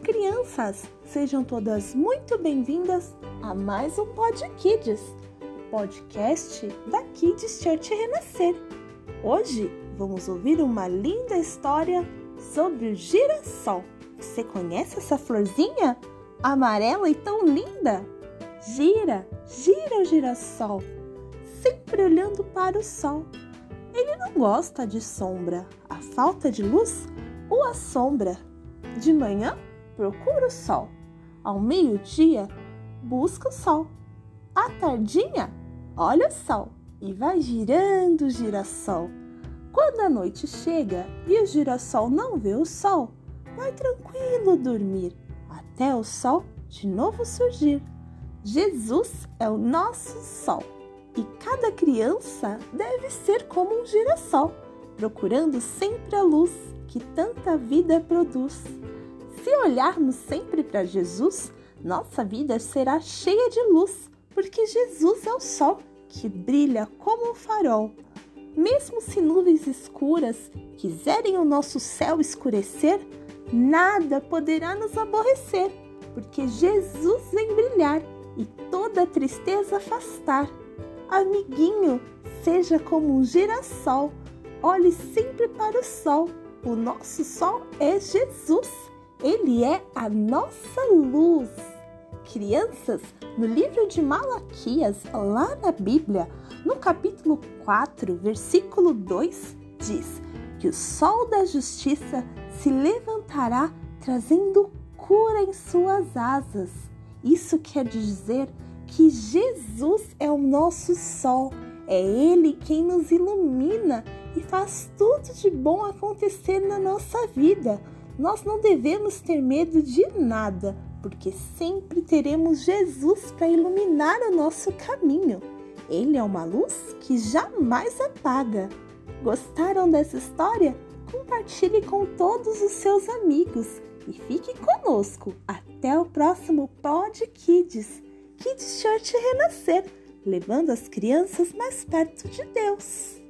crianças! Sejam todas muito bem-vindas a mais um Pod Kids, o podcast da Kids Church Renascer. Hoje vamos ouvir uma linda história sobre o girassol. Você conhece essa florzinha? Amarela e tão linda? Gira, gira o girassol, sempre olhando para o sol. Ele não gosta de sombra, a falta de luz o assombra. De manhã, procura o sol. Ao meio-dia, busca o sol. À tardinha, olha o sol e vai girando o girassol. Quando a noite chega e o girassol não vê o sol, vai tranquilo dormir até o sol de novo surgir. Jesus é o nosso sol e cada criança deve ser como um girassol, procurando sempre a luz que tanta vida produz. Se olharmos sempre para Jesus, nossa vida será cheia de luz, porque Jesus é o sol que brilha como um farol. Mesmo se nuvens escuras quiserem o nosso céu escurecer, nada poderá nos aborrecer, porque Jesus vem brilhar e toda tristeza afastar. Amiguinho, seja como um girassol, olhe sempre para o sol. O nosso sol é Jesus. Ele é a nossa luz. Crianças, no livro de Malaquias, lá na Bíblia, no capítulo 4, versículo 2, diz que o sol da justiça se levantará trazendo cura em suas asas. Isso quer dizer que Jesus é o nosso sol, é Ele quem nos ilumina e faz tudo de bom acontecer na nossa vida. Nós não devemos ter medo de nada, porque sempre teremos Jesus para iluminar o nosso caminho. Ele é uma luz que jamais apaga. Gostaram dessa história? Compartilhe com todos os seus amigos e fique conosco. Até o próximo Pod Kids, Kids Church Renascer, levando as crianças mais perto de Deus.